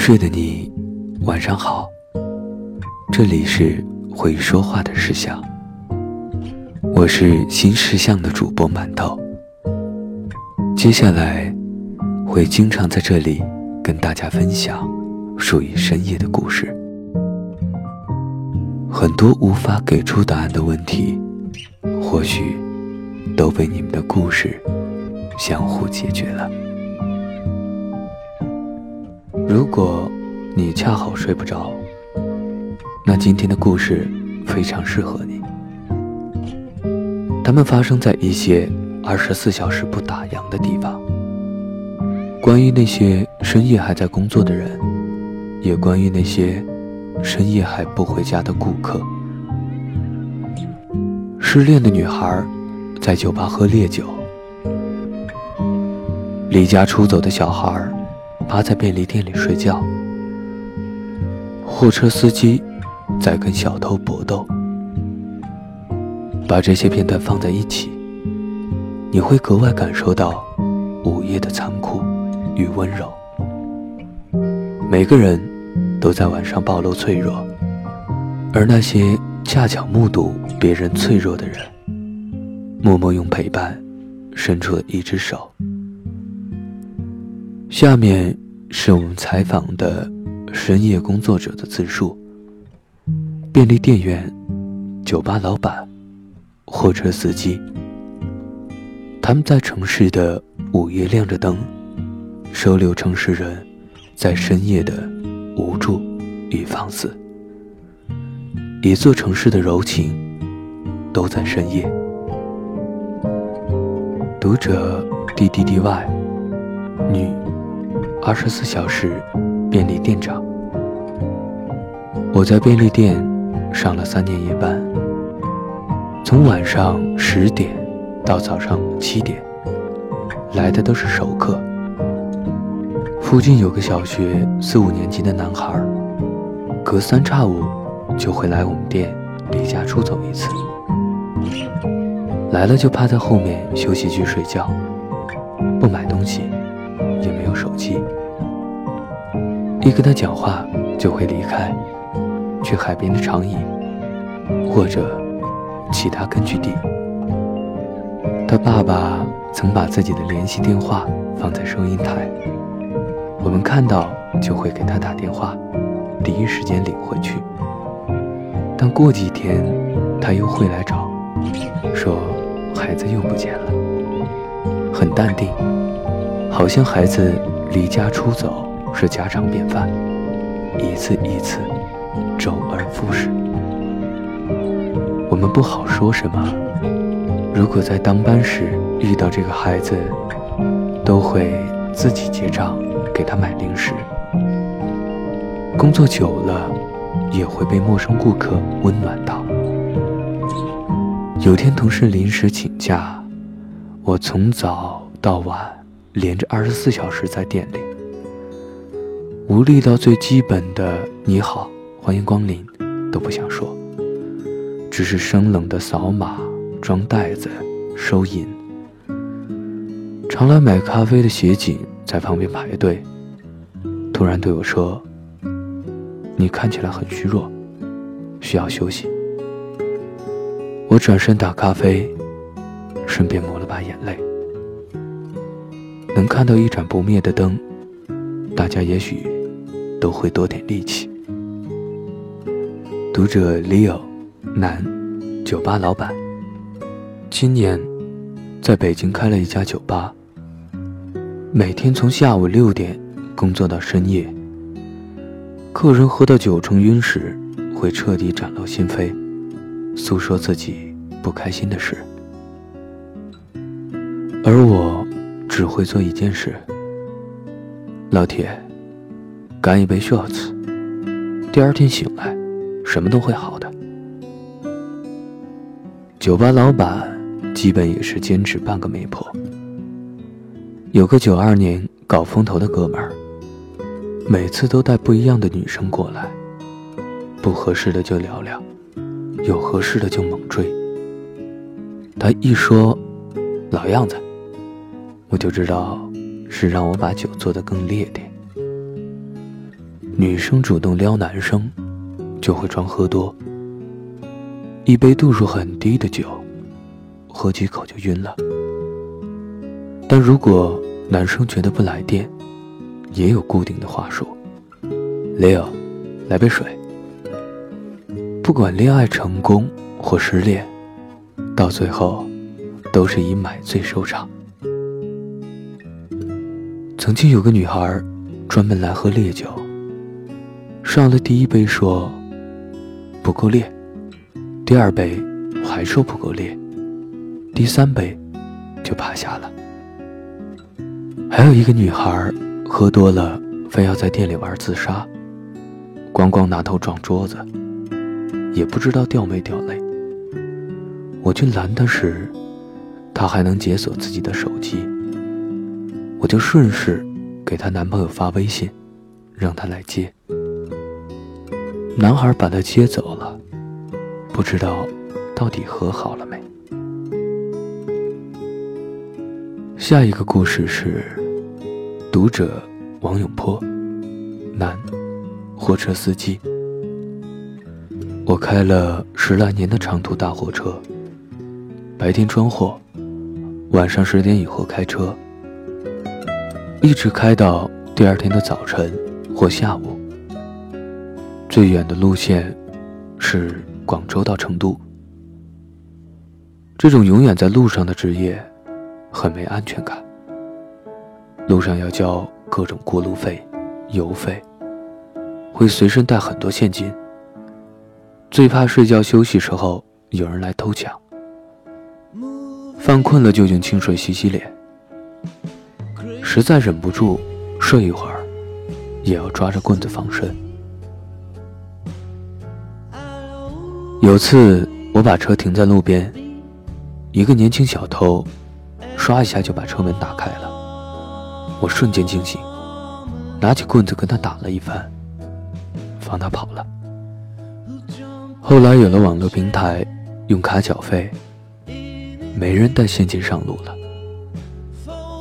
睡的你，晚上好。这里是会说话的石像，我是新石像的主播馒头。接下来会经常在这里跟大家分享属于深夜的故事。很多无法给出答案的问题，或许都被你们的故事相互解决了。如果你恰好睡不着，那今天的故事非常适合你。它们发生在一些二十四小时不打烊的地方，关于那些深夜还在工作的人，也关于那些深夜还不回家的顾客。失恋的女孩在酒吧喝烈酒，离家出走的小孩。趴在便利店里睡觉，货车司机在跟小偷搏斗。把这些片段放在一起，你会格外感受到午夜的残酷与温柔。每个人都在晚上暴露脆弱，而那些恰巧目睹别人脆弱的人，默默用陪伴伸出了一只手。下面是我们采访的深夜工作者的自述：便利店员、酒吧老板、货车司机，他们在城市的午夜亮着灯，收留城市人在深夜的无助与放肆。一座城市的柔情，都在深夜。读者 D D D Y，女。二十四小时便利店长，我在便利店上了三年夜班，从晚上十点到早上七点，来的都是熟客。附近有个小学四五年级的男孩，隔三差五就会来我们店离家出走一次，来了就趴在后面休息区睡觉，不买东西。也没有手机，一跟他讲话就会离开，去海边的长椅，或者其他根据地。他爸爸曾把自己的联系电话放在收银台，我们看到就会给他打电话，第一时间领回去。但过几天他又会来找，说孩子又不见了，很淡定。好像孩子离家出走是家常便饭，一次一次，周而复始。我们不好说什么。如果在当班时遇到这个孩子，都会自己结账给他买零食。工作久了，也会被陌生顾客温暖到。有天同事临时请假，我从早到晚。连着二十四小时在店里，无力到最基本的“你好，欢迎光临”都不想说，只是生冷的扫码、装袋子、收银。常来买咖啡的协警在旁边排队，突然对我说：“你看起来很虚弱，需要休息。”我转身打咖啡，顺便抹了把眼泪。能看到一盏不灭的灯，大家也许都会多点力气。读者 Leo，男，酒吧老板。今年在北京开了一家酒吧，每天从下午六点工作到深夜。客人喝到酒成晕时，会彻底展露心扉，诉说自己不开心的事，而我。只会做一件事，老铁，干一杯 shots，第二天醒来，什么都会好的。酒吧老板基本也是兼职半个媒婆。有个九二年搞风投的哥们儿，每次都带不一样的女生过来，不合适的就聊聊，有合适的就猛追。他一说，老样子。我就知道，是让我把酒做得更烈点。女生主动撩男生，就会装喝多。一杯度数很低的酒，喝几口就晕了。但如果男生觉得不来电，也有固定的话术：“Leo，来杯水。”不管恋爱成功或失恋，到最后都是以买醉收场。曾经有个女孩，专门来喝烈酒。上了第一杯说不够烈，第二杯还说不够烈，第三杯就趴下了。还有一个女孩喝多了，非要在店里玩自杀，咣咣拿头撞桌子，也不知道掉没掉泪。我去拦她时，她还能解锁自己的手机，我就顺势给她男朋友发微信，让他来接。男孩把她接走了，不知道到底和好了没。下一个故事是读者王永坡，男，货车司机。我开了十来年的长途大货车，白天装货，晚上十点以后开车，一直开到第二天的早晨或下午。最远的路线是广州到成都。这种永远在路上的职业很没安全感。路上要交各种过路费、油费，会随身带很多现金。最怕睡觉休息时候有人来偷抢。犯困了就用清水洗洗脸。实在忍不住睡一会儿，也要抓着棍子防身。有次我把车停在路边，一个年轻小偷，唰一下就把车门打开了。我瞬间惊醒，拿起棍子跟他打了一番，放他跑了。后来有了网络平台，用卡缴费，没人带现金上路了，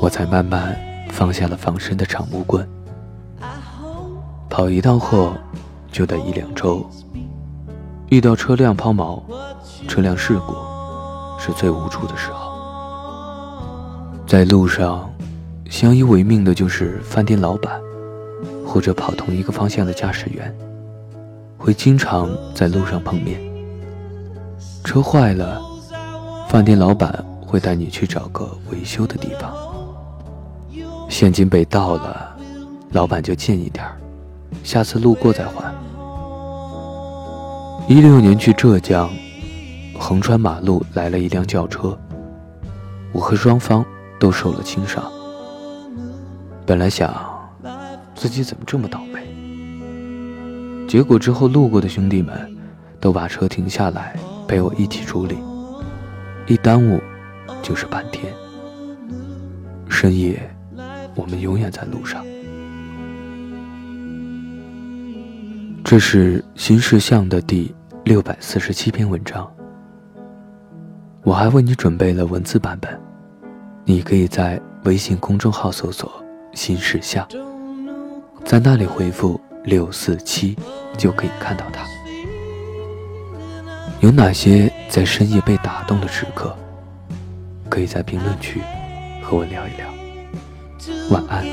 我才慢慢放下了防身的长木棍。跑一趟货就得一两周。遇到车辆抛锚、车辆事故，是最无助的时候。在路上，相依为命的就是饭店老板，或者跑同一个方向的驾驶员，会经常在路上碰面。车坏了，饭店老板会带你去找个维修的地方。现金被盗了，老板就借你点儿，下次路过再还。一六年去浙江，横穿马路来了一辆轿车，我和双方都受了轻伤。本来想自己怎么这么倒霉，结果之后路过的兄弟们都把车停下来陪我一起处理，一耽误就是半天。深夜，我们永远在路上。这是新事项的第。六百四十七篇文章，我还为你准备了文字版本，你可以在微信公众号搜索“新事项”，在那里回复“六四七”就可以看到它。有哪些在深夜被打动的时刻？可以在评论区和我聊一聊。晚安。